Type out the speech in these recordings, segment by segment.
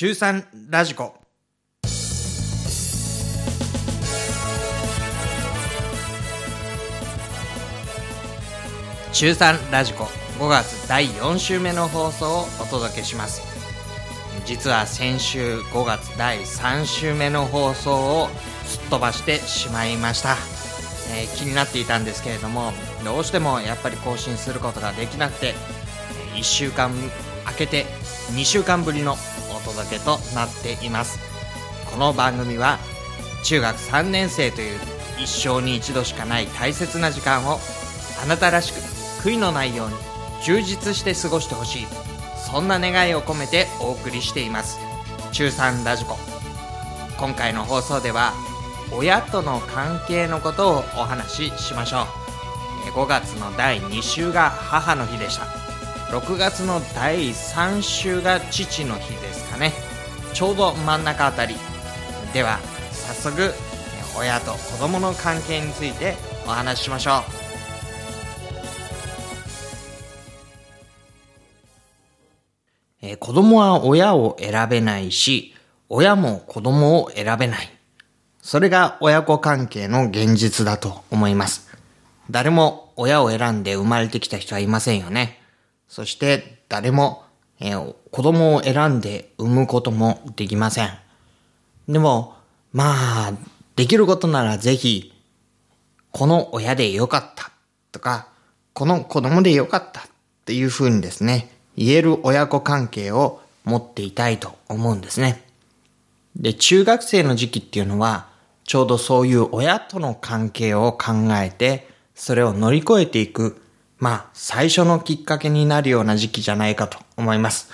中3ラジコ。中3ラジコ。5月第4週目の放送をお届けします。実は先週5月第3週目の放送をすっ飛ばしてしまいました、えー気になっていたんですけれどもどうしてもやっぱり更新することができなくて1週間空けて2週間ぶりの届けとなっていますこの番組は中学3年生という一生に一度しかない大切な時間をあなたらしく悔いのないように充実して過ごしてほしいそんな願いを込めてお送りしています。中3ラジコ。今回の放送では親との関係のことをお話ししましょう。え5月の第2週が母の日でした。6月の第3週が父の日ですかねちょうど真ん中あたりでは早速親と子供の関係についてお話ししましょうえ子供は親を選べないし、親も子供を選べない。それが親子関係の現実だと思います。誰も親を選んで生まれてきた人はいませんよね。そして誰も、えー子供を選んで産むこともできません。でも、まあ、できることならぜひ、この親でよかったとか、この子供でよかったっていう風にですね、言える親子関係を持っていたいと思うんですね。で、中学生の時期っていうのは、ちょうどそういう親との関係を考えて、それを乗り越えていく、まあ、最初のきっかけになるような時期じゃないかと思います。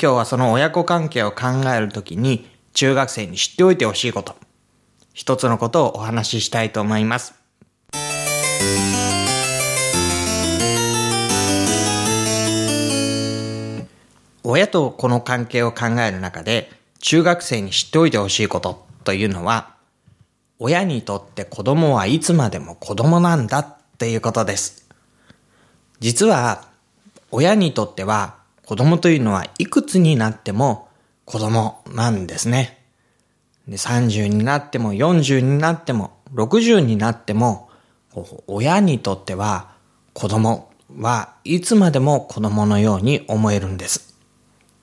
今日はその親子関係を考えるときに、中学生に知っておいてほしいこと、一つのことをお話ししたいと思います。親とこの関係を考える中で、中学生に知っておいてほしいことというのは、親にとって子供はいつまでも子供なんだっていうことです。実は、親にとっては子供というのはいくつになっても子供なんですね。で30になっても40になっても60になっても、親にとっては子供はいつまでも子供のように思えるんです。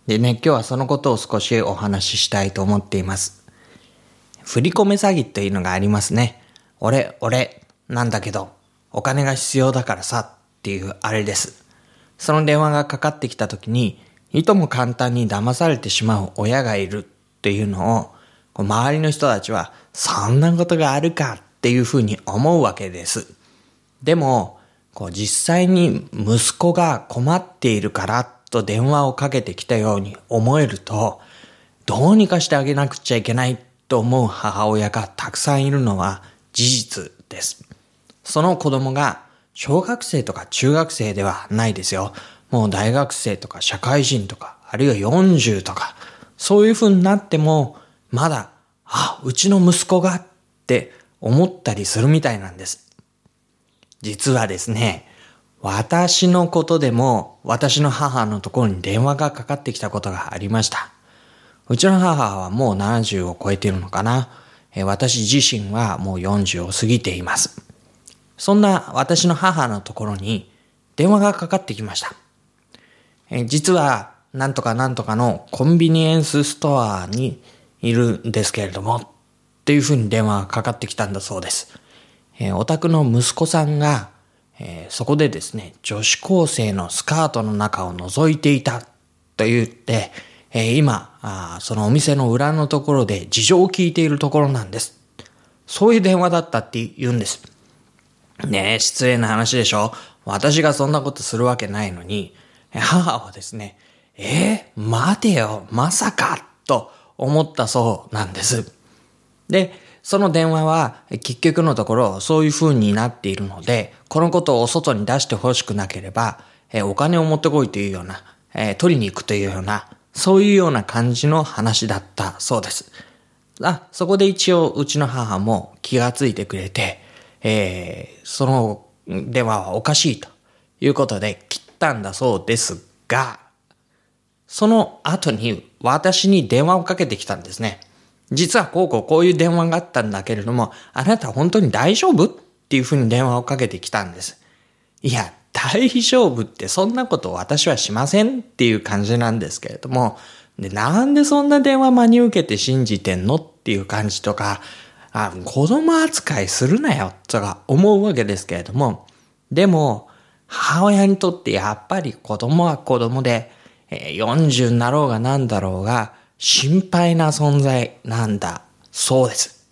でね、今日はそのことを少しお話ししたいと思っています。振り込め詐欺っていうのがありますね。俺、俺、なんだけど、お金が必要だからさっていうあれです。その電話がかかってきた時に、いとも簡単に騙されてしまう親がいるっていうのを、こう周りの人たちは、そんなことがあるかっていうふうに思うわけです。でも、こう実際に息子が困っているからと電話をかけてきたように思えると、どうにかしてあげなくちゃいけないと思う母親がたくさんいるのは事実です。その子供が小学生とか中学生ではないですよ。もう大学生とか社会人とか、あるいは40とか、そういう風になっても、まだ、あ、うちの息子がって思ったりするみたいなんです。実はですね、私のことでも私の母のところに電話がかかってきたことがありました。うちの母はもう70を超えているのかな。私自身はもう40を過ぎています。そんな私の母のところに電話がかかってきました。え実はなんとかなんとかのコンビニエンスストアにいるんですけれどもっていうふうに電話がかかってきたんだそうです。えお宅の息子さんが、えそこでですね、女子高生のスカートの中を覗いていたと言って、え今あそのお店の裏のところで事情を聞いているところなんです。そういう電話だったって言うんです。ねえ、失礼な話でしょ？私がそんなことするわけないのに、母はですね、えー、待てよ、まさか、と思ったそうなんです。で、その電話は結局のところそういう風になっているので、このことを外に出してほしくなければ、えお金を持ってこいというような、え取りに行くというような、そういうような感じの話だったそうです。あ、そこで一応うちの母も気がついてくれて、えーその電話はおかしいということで切ったんだそうですが、その後に私に電話をかけてきたんですね。実はこうこうこういう電話があったんだけれども、あなた本当に大丈夫っていうふうに電話をかけてきたんです。いや、大丈夫ってそんなこと私はしませんっていう感じなんですけれども、で、なんでそんな電話真に受けて信じてんのっていう感じとか、あ、子供扱いするなよとか思うわけですけれども、でも、母親にとってやっぱり子供は子供で、40になろうが何だろうが、心配な存在なんだ。そうです。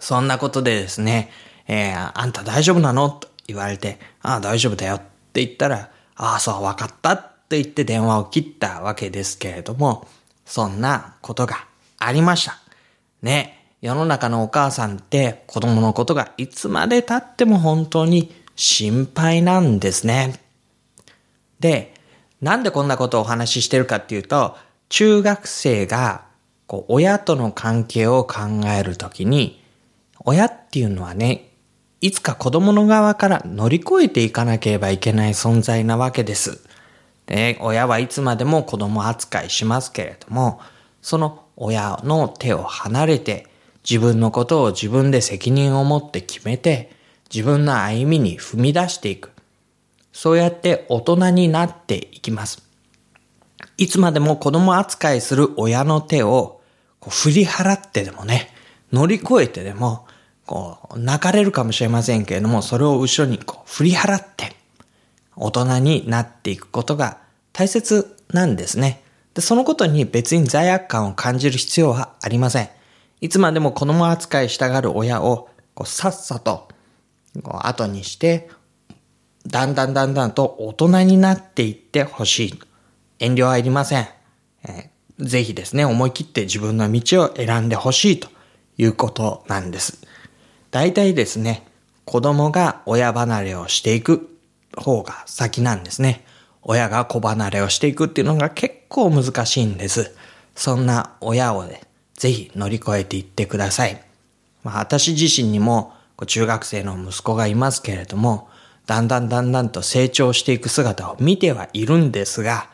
そんなことでですね、えー、あんた大丈夫なのと言われて、ああ、大丈夫だよって言ったら、ああ、そう、わかったって言って電話を切ったわけですけれども、そんなことがありました。ね。世の中のお母さんって子供のことがいつまで経っても本当に心配なんですね。で、なんでこんなことをお話ししてるかっていうと、中学生がこう親との関係を考えるときに、親っていうのはね、いつか子供の側から乗り越えていかなければいけない存在なわけです。で、親はいつまでも子供扱いしますけれども、その親の手を離れて、自分のことを自分で責任を持って決めて、自分の歩みに踏み出していく。そうやって大人になっていきます。いつまでも子供扱いする親の手をこう振り払ってでもね、乗り越えてでも、こう、泣かれるかもしれませんけれども、それを後ろにこう振り払って、大人になっていくことが大切なんですね。で、そのことに別に罪悪感を感じる必要はありません。いつまでも子供扱いしたがる親を、こうさっさと、こう後にして、だんだんだんだんと大人になっていってほしい。遠慮はいりません。えー、ぜひですね、思い切って自分の道を選んでほしいということなんです。大体ですね、子供が親離れをしていく方が先なんですね。親が子離れをしていくっていうのが結構難しいんです。そんな親をね、ぜひ乗り越えていってください。まあ、私自身にも中学生の息子がいますけれども、だんだんだんだんと成長していく姿を見てはいるんですが、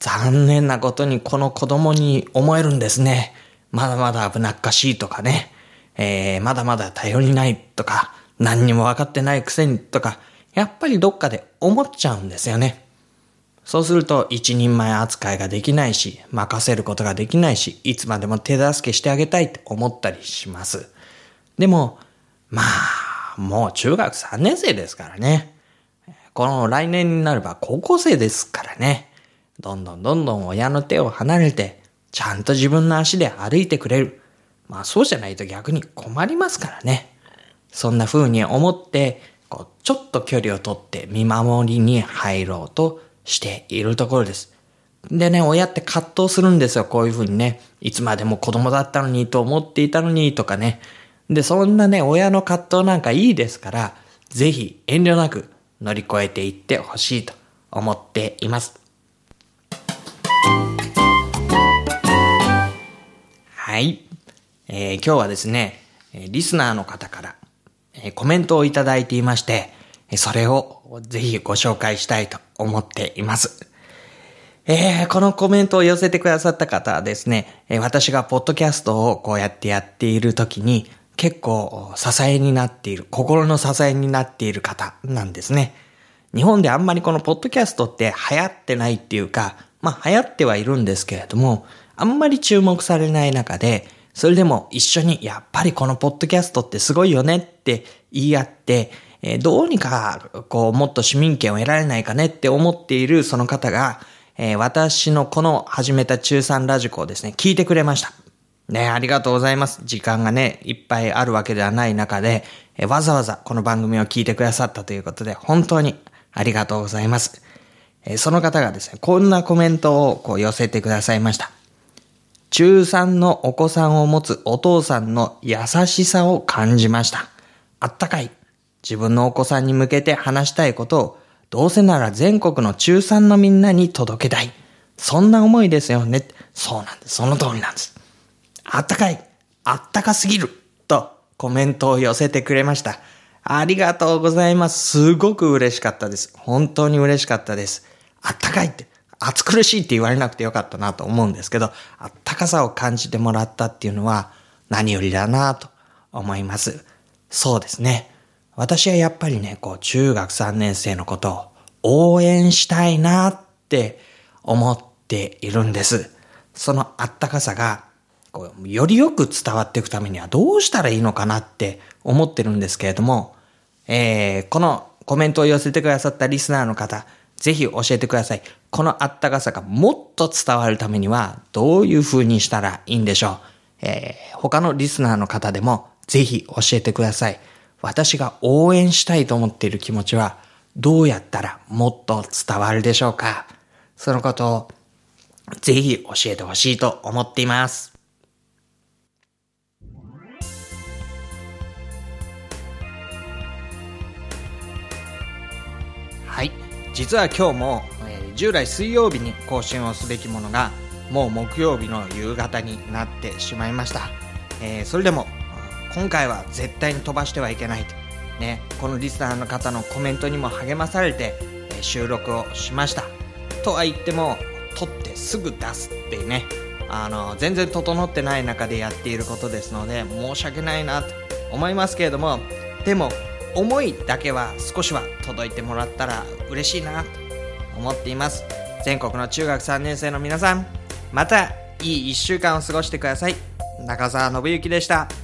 残念なことにこの子供に思えるんですね。まだまだ危なっかしいとかね、えー、まだまだ頼りないとか、何にも分かってないくせにとか、やっぱりどっかで思っちゃうんですよね。そうすると一人前扱いができないし、任せることができないし、いつまでも手助けしてあげたいって思ったりします。でも、まあ、もう中学3年生ですからね。この来年になれば高校生ですからね。どんどんどんどん親の手を離れて、ちゃんと自分の足で歩いてくれる。まあそうじゃないと逆に困りますからね。そんな風に思って、こう、ちょっと距離をとって見守りに入ろうとしているところです。でね、親って葛藤するんですよ、こういうふうにね。いつまでも子供だったのにと思っていたのにとかね。で、そんなね、親の葛藤なんかいいですから、ぜひ遠慮なく乗り越えていってほしいと思っています。はい。えー、今日はですね、リスナーの方から、えコメントをいただいていまして、それをぜひご紹介したいと思っています。えー、このコメントを寄せてくださった方はですね、私がポッドキャストをこうやってやっている時に結構支えになっている、心の支えになっている方なんですね。日本であんまりこのポッドキャストって流行ってないっていうか、まあ流行ってはいるんですけれども、あんまり注目されない中で、それでも一緒にやっぱりこのポッドキャストってすごいよねって言い合って、えどうにか、こう、もっと市民権を得られないかねって思っているその方が、え、私のこの始めた中3ラジコをですね、聞いてくれました。ね、ありがとうございます。時間がね、いっぱいあるわけではない中で、え、わざわざこの番組を聞いてくださったということで、本当にありがとうございます。え、その方がですね、こんなコメントをこう寄せてくださいました。中3のお子さんを持つお父さんの優しさを感じました。あったかい。自分のお子さんに向けて話したいことを、どうせなら全国の中3のみんなに届けたい。そんな思いですよね。そうなんです。その通りなんです。あったかい。あったかすぎる。とコメントを寄せてくれました。ありがとうございます。すごく嬉しかったです。本当に嬉しかったです。あったかいって。暑苦しいって言われなくてよかったなと思うんですけど、あったかさを感じてもらったっていうのは何よりだなと思います。そうですね。私はやっぱりね、こう中学3年生のことを応援したいなって思っているんです。そのあったかさが、こうよりよく伝わっていくためにはどうしたらいいのかなって思ってるんですけれども、えー、このコメントを寄せてくださったリスナーの方、ぜひ教えてください。このあったかさがもっと伝わるためにはどういう風にしたらいいんでしょう。えー、他のリスナーの方でもぜひ教えてください。私が応援したいと思っている気持ちはどうやったらもっと伝わるでしょうか？そのことをぜひ教えてほしいと思っています。はい。実は今日も、えー、従来水曜日に更新をすべきものがもう木曜日の夕方になってしまいました。えー、それでも今回は絶対に飛ばしてはいけないと。ね、このリスナーの方のコメントにも励まされて、え、収録をしました。とは言っても、撮ってすぐ出すっていうね、あの、全然整ってない中でやっていることですので、申し訳ないなと思いますけれども、でも、思いだけは少しは届いてもらったら嬉しいなと思っています。全国の中学3年生の皆さん、またいい1週間を過ごしてください。中澤信之でした。